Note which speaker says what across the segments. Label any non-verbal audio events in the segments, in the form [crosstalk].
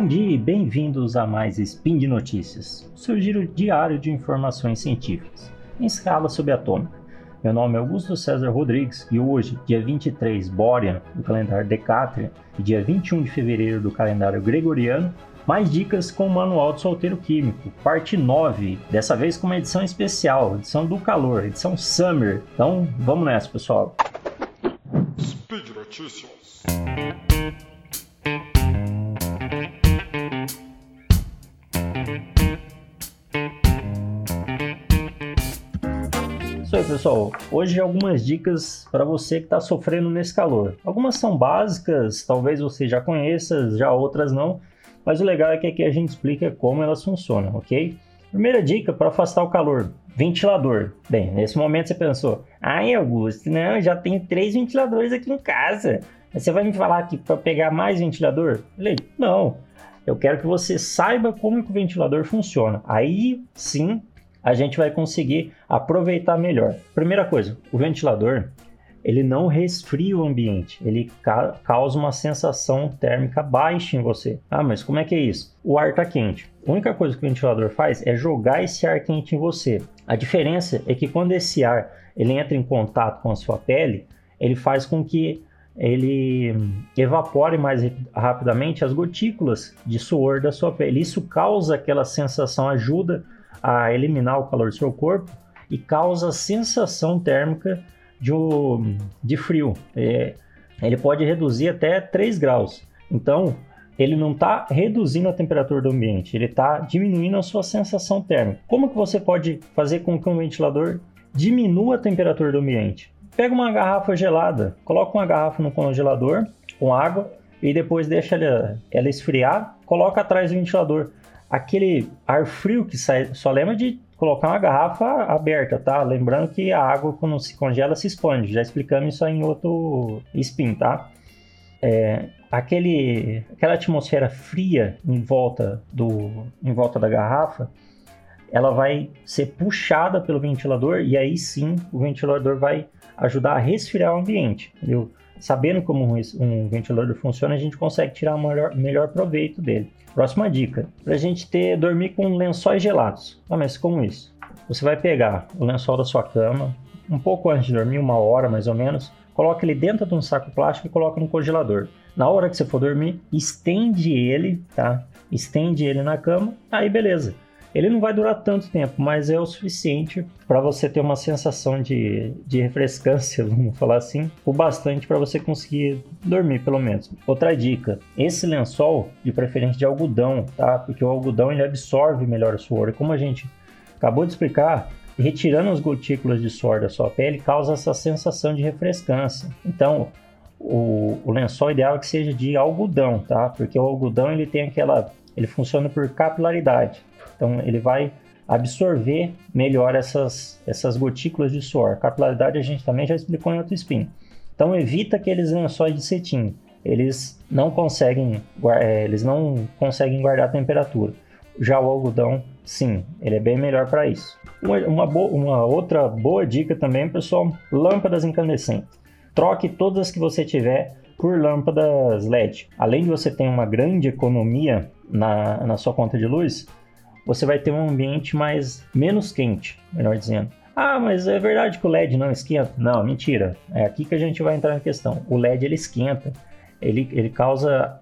Speaker 1: Bom dia e bem-vindos a mais Spin de Notícias, seu giro diário de informações científicas, em escala subatômica. Meu nome é Augusto César Rodrigues e hoje, dia 23 Borean do calendário Decatrian e dia 21 de fevereiro do calendário Gregoriano, mais dicas com o Manual do Solteiro Químico, parte 9, dessa vez com uma edição especial, edição do calor, edição Summer. Então vamos nessa, pessoal. Speed Notícias. Pessoal. Hoje algumas dicas para você que está sofrendo nesse calor. Algumas são básicas, talvez você já conheça, já outras não. Mas o legal é que aqui a gente explica como elas funcionam, ok? Primeira dica para afastar o calor: ventilador. Bem, nesse momento você pensou, ai Augusto, não, já tenho três ventiladores aqui em casa. Você vai me falar que para pegar mais ventilador? Falei, não. Eu quero que você saiba como que o ventilador funciona. Aí sim a gente vai conseguir aproveitar melhor. Primeira coisa, o ventilador ele não resfria o ambiente, ele ca causa uma sensação térmica baixa em você. Ah, mas como é que é isso? O ar está quente. A única coisa que o ventilador faz é jogar esse ar quente em você. A diferença é que quando esse ar ele entra em contato com a sua pele, ele faz com que ele evapore mais rapidamente as gotículas de suor da sua pele. Isso causa aquela sensação, ajuda a eliminar o calor do seu corpo e causa sensação térmica de, de frio. É, ele pode reduzir até 3 graus. Então, ele não está reduzindo a temperatura do ambiente, ele está diminuindo a sua sensação térmica. Como que você pode fazer com que um ventilador diminua a temperatura do ambiente? Pega uma garrafa gelada, coloca uma garrafa no congelador com água e depois deixa ela, ela esfriar, coloca atrás do ventilador aquele ar frio que sai, só lembra de colocar uma garrafa aberta, tá? Lembrando que a água quando se congela se expande, já explicamos isso em outro spin, tá? É, aquele, aquela atmosfera fria em volta, do, em volta da garrafa, ela vai ser puxada pelo ventilador e aí sim o ventilador vai ajudar a resfriar o ambiente, entendeu? Sabendo como um ventilador funciona, a gente consegue tirar o melhor, melhor proveito dele. Próxima dica: para a gente ter dormir com lençóis gelados. Ah, mas como isso? Você vai pegar o lençol da sua cama, um pouco antes de dormir, uma hora mais ou menos, coloca ele dentro de um saco plástico e coloca no congelador. Na hora que você for dormir, estende ele, tá? Estende ele na cama, aí beleza. Ele não vai durar tanto tempo, mas é o suficiente para você ter uma sensação de, de refrescância, [laughs] vamos falar assim, o bastante para você conseguir dormir, pelo menos. Outra dica: esse lençol, de preferência de algodão, tá? Porque o algodão ele absorve melhor o suor. E como a gente acabou de explicar, retirando as gotículas de suor da sua pele causa essa sensação de refrescância. Então, o, o lençol ideal é que seja de algodão, tá? Porque o algodão ele tem aquela, ele funciona por capilaridade. Então ele vai absorver melhor essas, essas gotículas de suor. Capilaridade a gente também já explicou em outro spin. Então evita aqueles lençóis de cetim. Eles não conseguem, é, eles não conseguem guardar a temperatura. Já o algodão, sim, ele é bem melhor para isso. Uma, uma, uma outra boa dica também, pessoal, lâmpadas incandescentes. Troque todas as que você tiver por lâmpadas LED. Além de você ter uma grande economia na, na sua conta de luz, você vai ter um ambiente mais menos quente, melhor dizendo. Ah, mas é verdade que o LED não esquenta? Não, mentira. É aqui que a gente vai entrar na questão. O LED ele esquenta, ele, ele causa,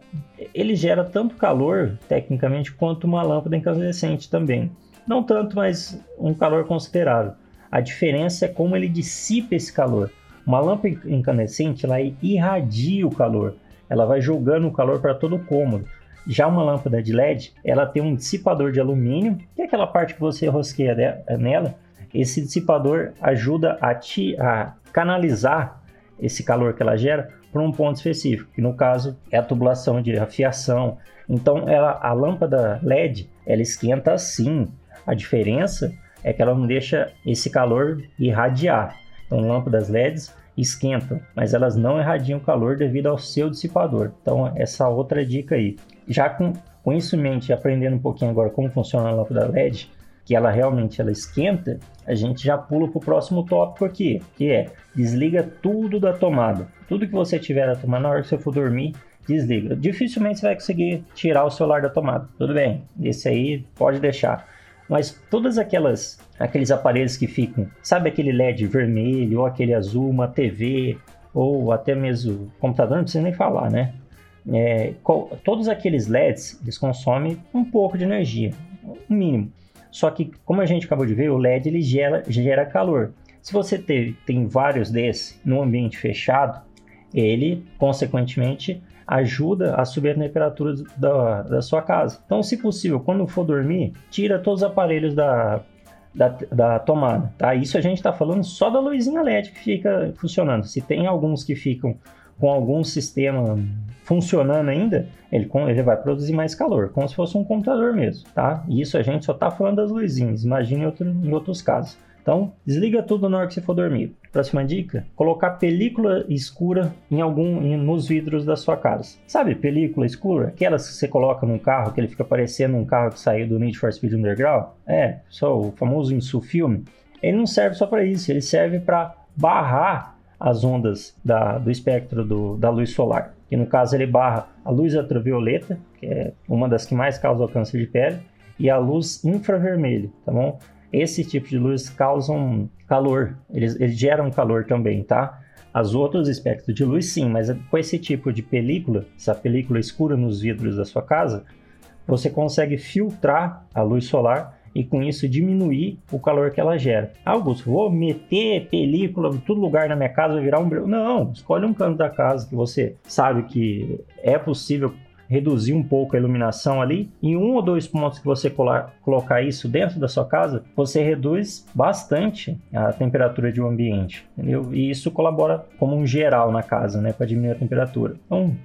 Speaker 1: ele gera tanto calor tecnicamente quanto uma lâmpada incandescente também. Não tanto, mas um calor considerável. A diferença é como ele dissipa esse calor. Uma lâmpada incandescente ela irradia o calor, ela vai jogando o calor para todo o cômodo. Já uma lâmpada de LED, ela tem um dissipador de alumínio, que é aquela parte que você rosqueia nela. Esse dissipador ajuda a, te, a canalizar esse calor que ela gera para um ponto específico, que no caso é a tubulação de afiação. Então, ela, a lâmpada LED, ela esquenta assim. A diferença é que ela não deixa esse calor irradiar. Então, lâmpadas LEDs esquentam, mas elas não irradiam calor devido ao seu dissipador. Então, essa outra dica aí já com, com isso em mente, aprendendo um pouquinho agora como funciona a lâmpada LED, que ela realmente ela esquenta, a gente já pula para o próximo tópico aqui, que é desliga tudo da tomada. Tudo que você tiver a tomar na hora que você for dormir, desliga. Dificilmente você vai conseguir tirar o celular da tomada. Tudo bem, esse aí pode deixar. Mas todas aquelas aqueles aparelhos que ficam, sabe aquele LED vermelho ou aquele azul, uma TV ou até mesmo computador, não precisa nem falar, né? É, todos aqueles LEDs eles consomem um pouco de energia, um mínimo. Só que, como a gente acabou de ver, o LED ele gera, gera calor. Se você ter, tem vários desses no ambiente fechado, ele, consequentemente, ajuda a subir a temperatura da, da sua casa. Então, se possível, quando for dormir, tira todos os aparelhos da, da, da tomada, tá? Isso a gente está falando só da luzinha LED que fica funcionando. Se tem alguns que ficam com algum sistema funcionando ainda, ele, ele vai produzir mais calor, como se fosse um computador mesmo, tá? Isso a gente só está falando das luzinhas, imagine outro, em outros casos. Então, desliga tudo na hora que você for dormir. Próxima dica: colocar película escura em algum em, nos vidros da sua casa. Sabe película escura? Aquelas que você coloca num carro que ele fica parecendo um carro que saiu do Need for Speed Underground? É, só o famoso insufilme. Ele não serve só para isso, ele serve para barrar as ondas da, do espectro do, da luz solar. Que no caso ele barra a luz ultravioleta, que é uma das que mais causa câncer de pele, e a luz infravermelho, tá bom? Esse tipo de luz causam calor, eles, eles geram calor também, tá? As outros espectros de luz sim, mas com esse tipo de película, essa película escura nos vidros da sua casa, você consegue filtrar a luz solar e com isso diminuir o calor que ela gera. Augusto, vou meter película em todo lugar na minha casa, vai virar um. Não, escolhe um canto da casa que você sabe que é possível reduzir um pouco a iluminação ali. Em um ou dois pontos que você colocar isso dentro da sua casa, você reduz bastante a temperatura de um ambiente, entendeu? E isso colabora como um geral na casa, né, para diminuir a temperatura. Então,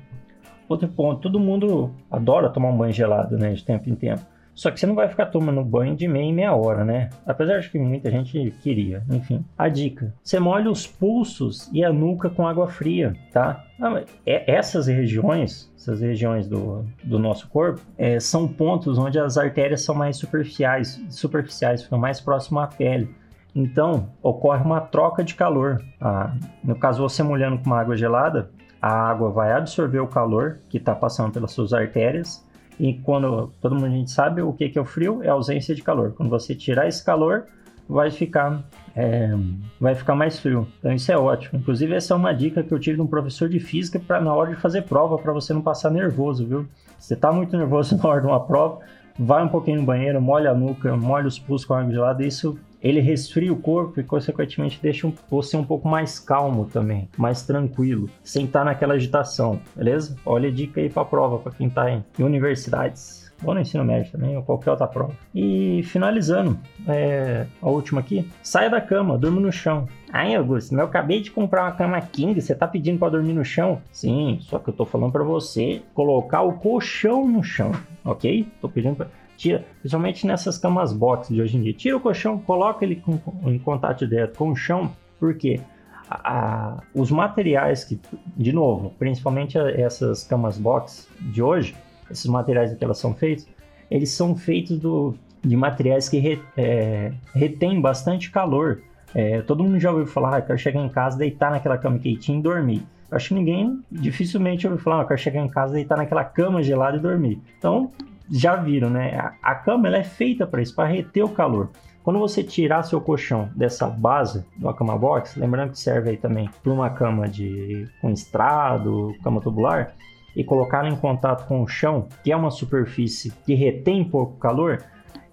Speaker 1: outro ponto, todo mundo adora tomar um banho gelado, né, de tempo em tempo. Só que você não vai ficar tomando banho de meia em meia hora, né? Apesar de que muita gente queria. Enfim, a dica: você molha os pulsos e a nuca com água fria, tá? Ah, é, essas regiões, essas regiões do, do nosso corpo, é, são pontos onde as artérias são mais superficiais, superficiais, ficam mais próximas à pele. Então, ocorre uma troca de calor. Ah, no caso, você molhando com uma água gelada, a água vai absorver o calor que está passando pelas suas artérias e quando todo mundo a gente sabe o que, que é o frio, é a ausência de calor. Quando você tirar esse calor, vai ficar, é, vai ficar mais frio. Então isso é ótimo. Inclusive essa é uma dica que eu tive de um professor de física para na hora de fazer prova para você não passar nervoso, viu? Se você está muito nervoso [laughs] na hora de uma prova, vai um pouquinho no banheiro, molha a nuca, molha os pulsos com água gelada, isso ele resfria o corpo e, consequentemente, deixa você um pouco mais calmo também, mais tranquilo, sem estar naquela agitação, beleza? Olha a dica aí para a prova, para quem está em universidades ou no ensino médio também, ou qualquer outra prova. E finalizando, é, a última aqui, saia da cama, durma no chão. Ai, Augusto, eu acabei de comprar uma cama King, você tá pedindo para dormir no chão? Sim, só que eu tô falando para você colocar o colchão no chão, ok? Tô pedindo para tira, principalmente nessas camas box de hoje em dia, tira o colchão, coloca ele com, em contato direto com o chão, porque a, a, os materiais que, de novo, principalmente essas camas box de hoje, esses materiais que elas são feitos, eles são feitos do, de materiais que re, é, retêm bastante calor. É, todo mundo já ouviu falar, ah, quero chegar em casa, deitar naquela cama quentinha e dormir. Acho que ninguém dificilmente ouviu falar, ah, quero chegar em casa, deitar naquela cama gelada e dormir. Então, já viram, né? A, cama ela é feita para isso, para reter o calor. Quando você tirar seu colchão dessa base do cama box, lembrando que serve aí também para uma cama de com estrado, cama tubular, e colocar em contato com o chão, que é uma superfície que retém pouco calor,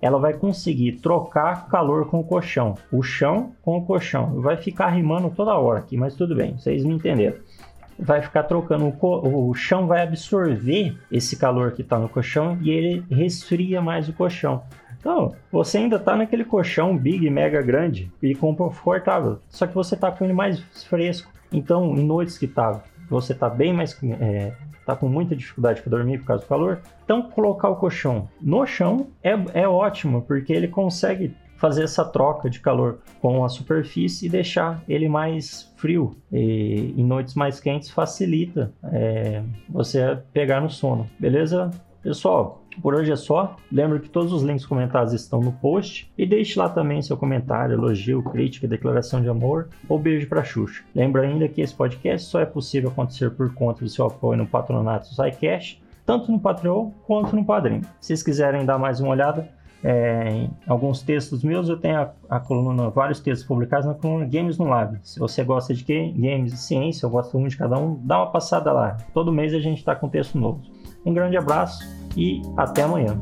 Speaker 1: ela vai conseguir trocar calor com o colchão, o chão com o colchão. Vai ficar rimando toda hora aqui, mas tudo bem, vocês me entenderam vai ficar trocando, o, o chão vai absorver esse calor que está no colchão e ele resfria mais o colchão. Então, você ainda está naquele colchão big, mega grande e confortável, só que você está com ele mais fresco. Então, em noites que tá, você está bem mais. É, tá com muita dificuldade para dormir por causa do calor, então colocar o colchão no chão é, é ótimo, porque ele consegue fazer essa troca de calor com a superfície e deixar ele mais frio. E em noites mais quentes facilita é, você pegar no sono, beleza? Pessoal, Por hoje é só. Lembra que todos os links comentados estão no post e deixe lá também seu comentário, elogio, crítica, declaração de amor ou beijo para Xuxa. Lembra ainda que esse podcast só é possível acontecer por conta do seu apoio no patronato SciCash, tanto no Patreon quanto no Padrim. Se vocês quiserem dar mais uma olhada, é, em alguns textos meus, eu tenho a, a, coluna, vários textos publicados na coluna Games no Lab. Se você gosta de games e ciência, eu gosto muito de cada um, dá uma passada lá. Todo mês a gente está com texto novo. Um grande abraço e até amanhã.